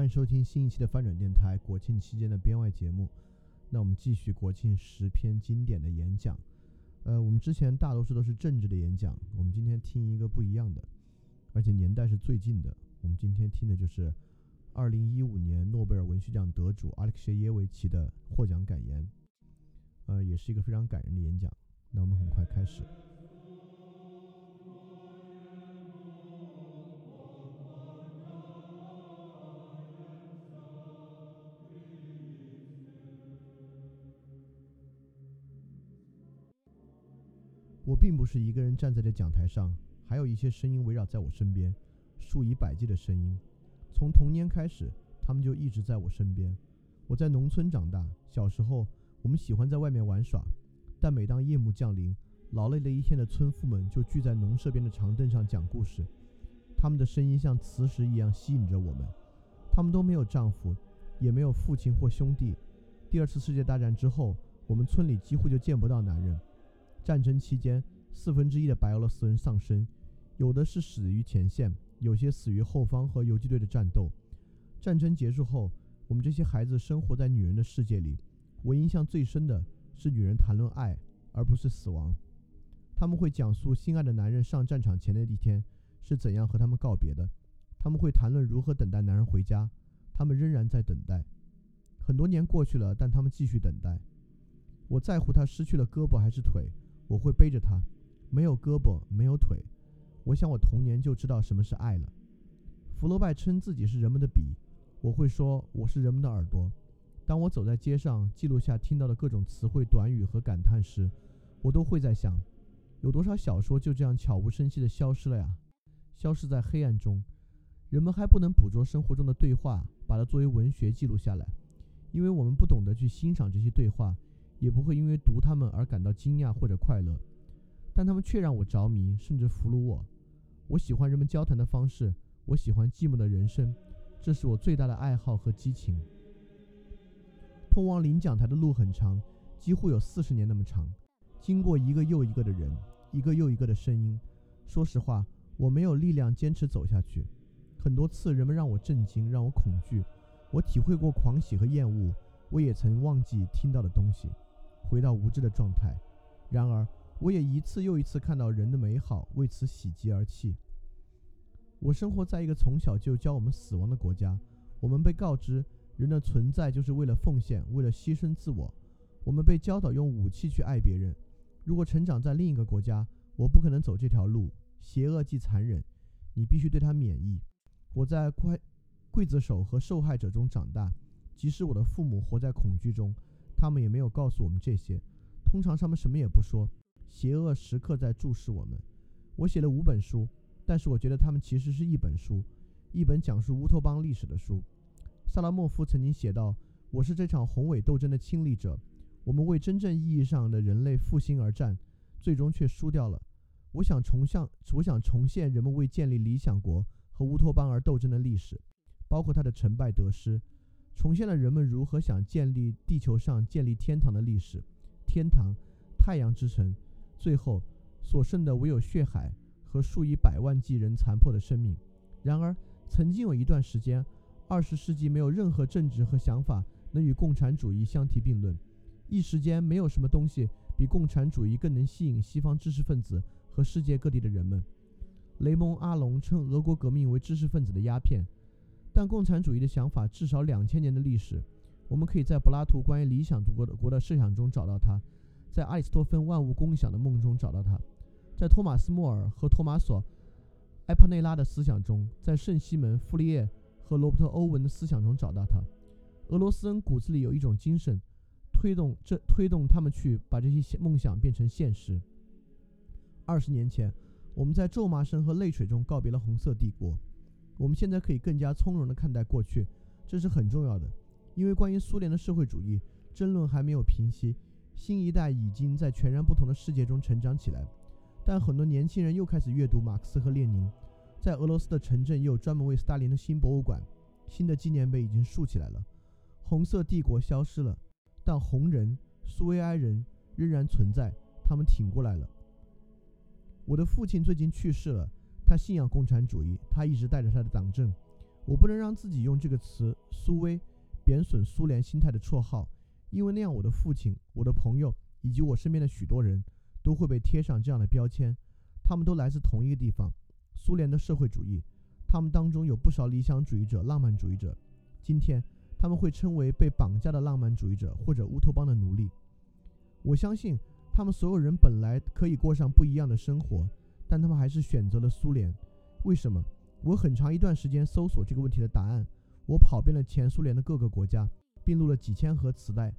欢迎收听新一期的翻转电台国庆期间的编外节目。那我们继续国庆十篇经典的演讲。呃，我们之前大多数都是政治的演讲，我们今天听一个不一样的，而且年代是最近的。我们今天听的就是二零一五年诺贝尔文学奖得主阿列克谢耶维奇的获奖感言。呃，也是一个非常感人的演讲。那我们很快开始。并不是一个人站在这讲台上，还有一些声音围绕在我身边，数以百计的声音。从童年开始，他们就一直在我身边。我在农村长大，小时候我们喜欢在外面玩耍，但每当夜幕降临，劳累了一天的村妇们就聚在农舍边的长凳上讲故事。他们的声音像磁石一样吸引着我们。他们都没有丈夫，也没有父亲或兄弟。第二次世界大战之后，我们村里几乎就见不到男人。战争期间，四分之一的白俄罗斯人丧生，有的是死于前线，有些死于后方和游击队的战斗。战争结束后，我们这些孩子生活在女人的世界里。我印象最深的是女人谈论爱，而不是死亡。他们会讲述心爱的男人上战场前的一天是怎样和他们告别的，他们会谈论如何等待男人回家。他们仍然在等待。很多年过去了，但他们继续等待。我在乎他失去了胳膊还是腿。我会背着他，没有胳膊，没有腿。我想我童年就知道什么是爱了。福楼拜称自己是人们的笔，我会说我是人们的耳朵。当我走在街上，记录下听到的各种词汇、短语和感叹时，我都会在想，有多少小说就这样悄无声息地消失了呀？消失在黑暗中。人们还不能捕捉生活中的对话，把它作为文学记录下来，因为我们不懂得去欣赏这些对话。也不会因为读他们而感到惊讶或者快乐，但他们却让我着迷，甚至俘虏我。我喜欢人们交谈的方式，我喜欢寂寞的人生，这是我最大的爱好和激情。通往领奖台的路很长，几乎有四十年那么长，经过一个又一个的人，一个又一个的声音。说实话，我没有力量坚持走下去。很多次，人们让我震惊，让我恐惧。我体会过狂喜和厌恶，我也曾忘记听到的东西。回到无知的状态，然而我也一次又一次看到人的美好，为此喜极而泣。我生活在一个从小就教我们死亡的国家，我们被告知人的存在就是为了奉献，为了牺牲自我。我们被教导用武器去爱别人。如果成长在另一个国家，我不可能走这条路。邪恶既残忍，你必须对它免疫。我在刽刽子手和受害者中长大，即使我的父母活在恐惧中。他们也没有告诉我们这些，通常他们什么也不说。邪恶时刻在注视我们。我写了五本书，但是我觉得他们其实是一本书，一本讲述乌托邦历史的书。萨拉莫夫曾经写道：“我是这场宏伟斗争的亲历者，我们为真正意义上的人类复兴而战，最终却输掉了。我想重向，我想重现人们为建立理想国和乌托邦而斗争的历史，包括它的成败得失。”重现了人们如何想建立地球上建立天堂的历史，天堂，太阳之城，最后所剩的唯有血海和数以百万计人残破的生命。然而，曾经有一段时间，二十世纪没有任何政治和想法能与共产主义相提并论。一时间，没有什么东西比共产主义更能吸引西方知识分子和世界各地的人们。雷蒙·阿隆称俄国革命为知识分子的鸦片。但共产主义的想法至少两千年的历史，我们可以在柏拉图关于理想国的国的设想中找到它，在阿里斯托芬万物共享的梦中找到它，在托马斯·莫尔和托马索·埃帕内拉的思想中，在圣西门·傅利叶和罗伯特·欧文的思想中找到它。俄罗斯人骨子里有一种精神，推动这推动他们去把这些梦想变成现实。二十年前，我们在咒骂声和泪水中告别了红色帝国。我们现在可以更加从容地看待过去，这是很重要的，因为关于苏联的社会主义争论还没有平息。新一代已经在全然不同的世界中成长起来，但很多年轻人又开始阅读马克思和列宁。在俄罗斯的城镇又专门为斯大林的新博物馆，新的纪念碑已经竖起来了。红色帝国消失了，但红人、苏维埃人仍然存在，他们挺过来了。我的父亲最近去世了。他信仰共产主义，他一直带着他的党证。我不能让自己用这个词“苏威”贬损苏联心态的绰号，因为那样我的父亲、我的朋友以及我身边的许多人都会被贴上这样的标签。他们都来自同一个地方——苏联的社会主义。他们当中有不少理想主义者、浪漫主义者。今天，他们会称为被绑架的浪漫主义者或者乌托邦的奴隶。我相信，他们所有人本来可以过上不一样的生活，但他们还是选择了苏联。为什么？我很长一段时间搜索这个问题的答案。我跑遍了前苏联的各个国家，并录了几千盒磁带。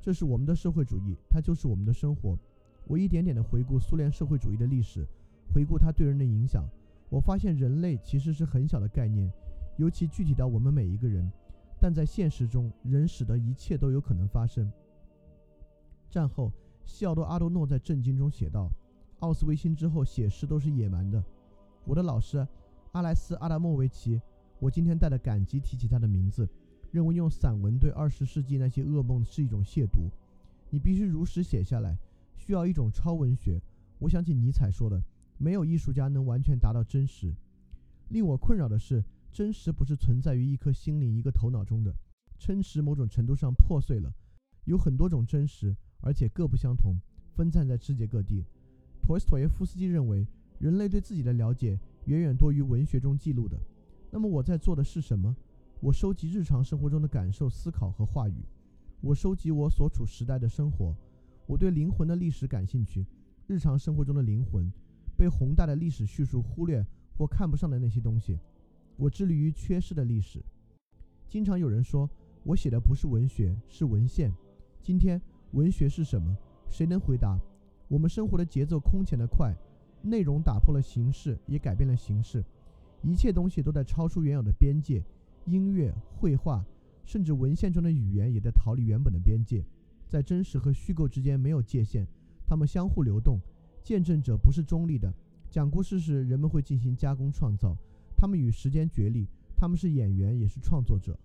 这是我们的社会主义，它就是我们的生活。我一点点地回顾苏联社会主义的历史，回顾它对人的影响。我发现人类其实是很小的概念，尤其具体到我们每一个人。但在现实中，人使得一切都有可能发生。战后，西奥多·阿多诺在《震惊》中写道：“奥斯维辛之后写诗都是野蛮的。”我的老师。阿莱斯·阿达莫维奇，我今天带着感激提起他的名字，认为用散文对二十世纪那些噩梦是一种亵渎。你必须如实写下来，需要一种超文学。我想起尼采说的：“没有艺术家能完全达到真实。”令我困扰的是，真实不是存在于一颗心灵、一个头脑中的，真实某种程度上破碎了。有很多种真实，而且各不相同，分散在世界各地。陀思妥耶夫斯基认为，人类对自己的了解。远远多于文学中记录的。那么我在做的是什么？我收集日常生活中的感受、思考和话语。我收集我所处时代的生活。我对灵魂的历史感兴趣。日常生活中的灵魂，被宏大的历史叙述忽略或看不上的那些东西。我致力于缺失的历史。经常有人说我写的不是文学，是文献。今天文学是什么？谁能回答？我们生活的节奏空前的快。内容打破了形式，也改变了形式。一切东西都在超出原有的边界，音乐、绘画，甚至文献中的语言也在逃离原本的边界。在真实和虚构之间没有界限，它们相互流动。见证者不是中立的。讲故事时，人们会进行加工创造，他们与时间角力。他们是演员，也是创作者。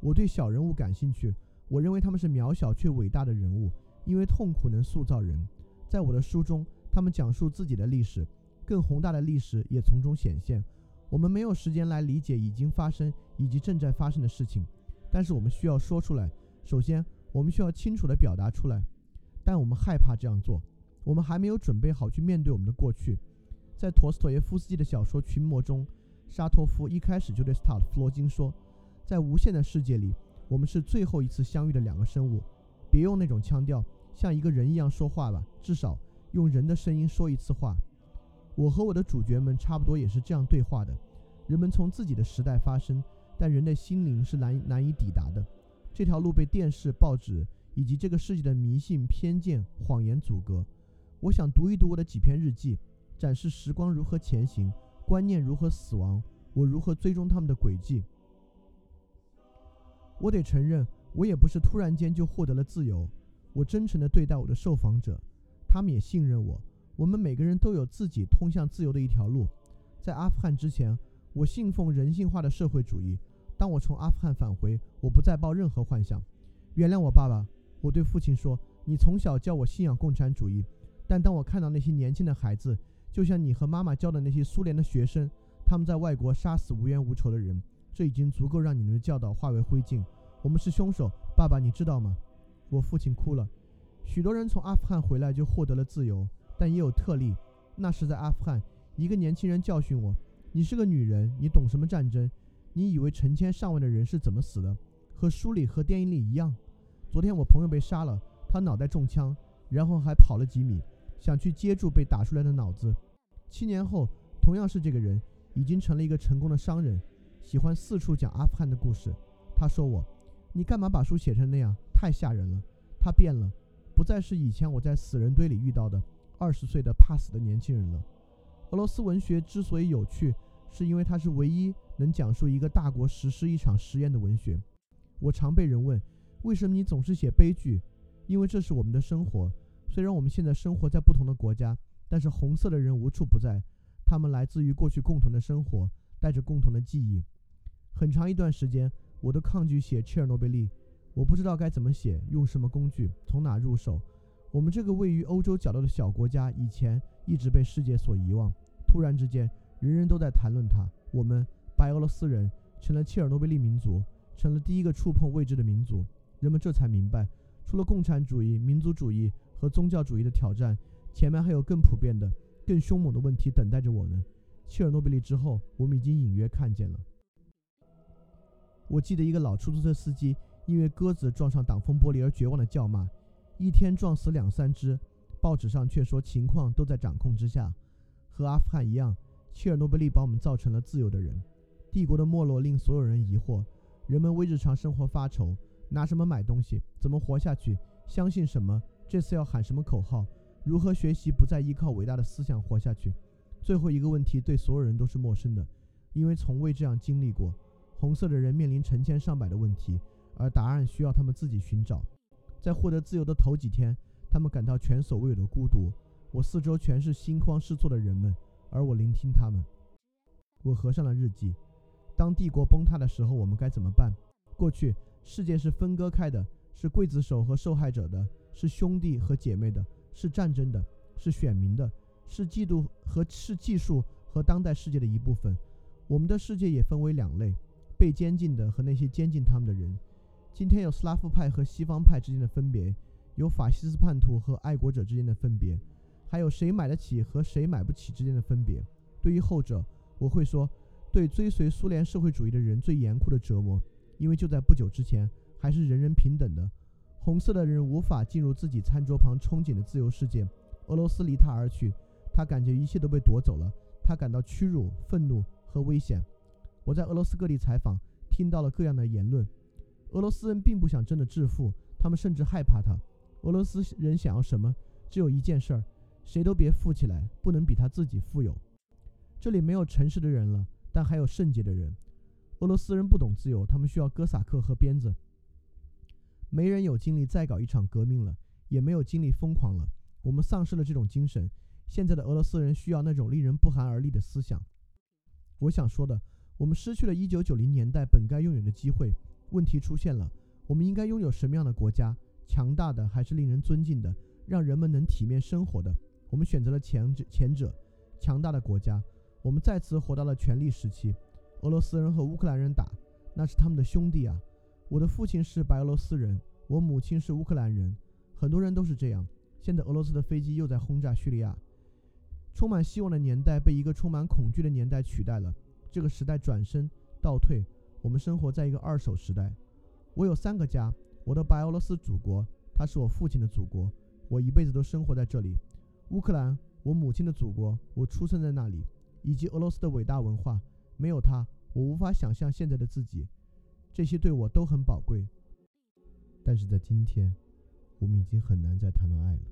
我对小人物感兴趣。我认为他们是渺小却伟大的人物，因为痛苦能塑造人。在我的书中，他们讲述自己的历史，更宏大的历史也从中显现。我们没有时间来理解已经发生以及正在发生的事情，但是我们需要说出来。首先，我们需要清楚地表达出来，但我们害怕这样做。我们还没有准备好去面对我们的过去。在陀思妥耶夫斯基的小说《群魔》中，沙托夫一开始就对斯塔夫罗金说：“在无限的世界里，我们是最后一次相遇的两个生物。别用那种腔调。”像一个人一样说话吧，至少用人的声音说一次话。我和我的主角们差不多也是这样对话的。人们从自己的时代发生，但人的心灵是难难以抵达的。这条路被电视、报纸以及这个世界的迷信、偏见、谎言阻隔。我想读一读我的几篇日记，展示时光如何前行，观念如何死亡，我如何追踪他们的轨迹。我得承认，我也不是突然间就获得了自由。我真诚地对待我的受访者，他们也信任我。我们每个人都有自己通向自由的一条路。在阿富汗之前，我信奉人性化的社会主义。当我从阿富汗返回，我不再抱任何幻想。原谅我，爸爸。我对父亲说：“你从小教我信仰共产主义，但当我看到那些年轻的孩子，就像你和妈妈教的那些苏联的学生，他们在外国杀死无冤无仇的人，这已经足够让你们的教导化为灰烬。我们是凶手，爸爸，你知道吗？”我父亲哭了。许多人从阿富汗回来就获得了自由，但也有特例。那时在阿富汗，一个年轻人教训我：“你是个女人，你懂什么战争？你以为成千上万的人是怎么死的？和书里和电影里一样。”昨天我朋友被杀了，他脑袋中枪，然后还跑了几米，想去接住被打出来的脑子。七年后，同样是这个人，已经成了一个成功的商人，喜欢四处讲阿富汗的故事。他说我。你干嘛把书写成那样？太吓人了！他变了，不再是以前我在死人堆里遇到的二十岁的怕死的年轻人了。俄罗斯文学之所以有趣，是因为它是唯一能讲述一个大国实施一场实验的文学。我常被人问，为什么你总是写悲剧？因为这是我们的生活。虽然我们现在生活在不同的国家，但是红色的人无处不在。他们来自于过去共同的生活，带着共同的记忆。很长一段时间。我都抗拒写切尔诺贝利，我不知道该怎么写，用什么工具，从哪入手。我们这个位于欧洲角落的小国家，以前一直被世界所遗忘。突然之间，人人都在谈论它。我们白俄罗斯人成了切尔诺贝利民族，成了第一个触碰未知的民族。人们这才明白，除了共产主义、民族主义和宗教主义的挑战，前面还有更普遍的、更凶猛的问题等待着我们。切尔诺贝利之后，我们已经隐约看见了。我记得一个老出租车司机因为鸽子撞上挡风玻璃而绝望的叫骂：“一天撞死两三只。”报纸上却说情况都在掌控之下。和阿富汗一样，切尔诺贝利把我们造成了自由的人。帝国的没落令所有人疑惑，人们为日常生活发愁：拿什么买东西？怎么活下去？相信什么？这次要喊什么口号？如何学习不再依靠伟大的思想活下去？最后一个问题对所有人都是陌生的，因为从未这样经历过。红色的人面临成千上百的问题，而答案需要他们自己寻找。在获得自由的头几天，他们感到前所未有的孤独。我四周全是心慌失措的人们，而我聆听他们。我合上了日记。当帝国崩塌的时候，我们该怎么办？过去，世界是分割开的，是刽子手和受害者的，是兄弟和姐妹的，是战争的，是选民的，是嫉妒和是技术和当代世界的一部分。我们的世界也分为两类。被监禁的和那些监禁他们的人，今天有斯拉夫派和西方派之间的分别，有法西斯叛徒和爱国者之间的分别，还有谁买得起和谁买不起之间的分别。对于后者，我会说，对追随苏联社会主义的人最严酷的折磨，因为就在不久之前还是人人平等的。红色的人无法进入自己餐桌旁憧憬的自由世界，俄罗斯离他而去，他感觉一切都被夺走了，他感到屈辱、愤怒和危险。我在俄罗斯各地采访，听到了各样的言论。俄罗斯人并不想真的致富，他们甚至害怕他。俄罗斯人想要什么？只有一件事儿：谁都别富起来，不能比他自己富有。这里没有诚实的人了，但还有圣洁的人。俄罗斯人不懂自由，他们需要哥萨克和鞭子。没人有精力再搞一场革命了，也没有精力疯狂了。我们丧失了这种精神。现在的俄罗斯人需要那种令人不寒而栗的思想。我想说的。我们失去了一九九零年代本该拥有的机会。问题出现了：我们应该拥有什么样的国家？强大的还是令人尊敬的，让人们能体面生活的？我们选择了前者，前者，强大的国家。我们再次活到了权力时期。俄罗斯人和乌克兰人打，那是他们的兄弟啊！我的父亲是白俄罗斯人，我母亲是乌克兰人，很多人都是这样。现在俄罗斯的飞机又在轰炸叙利亚。充满希望的年代被一个充满恐惧的年代取代了。这个时代转身倒退，我们生活在一个二手时代。我有三个家：我的白俄罗斯祖国，它是我父亲的祖国，我一辈子都生活在这里；乌克兰，我母亲的祖国，我出生在那里；以及俄罗斯的伟大文化，没有它，我无法想象现在的自己。这些对我都很宝贵。但是在今天，我们已经很难再谈论爱了。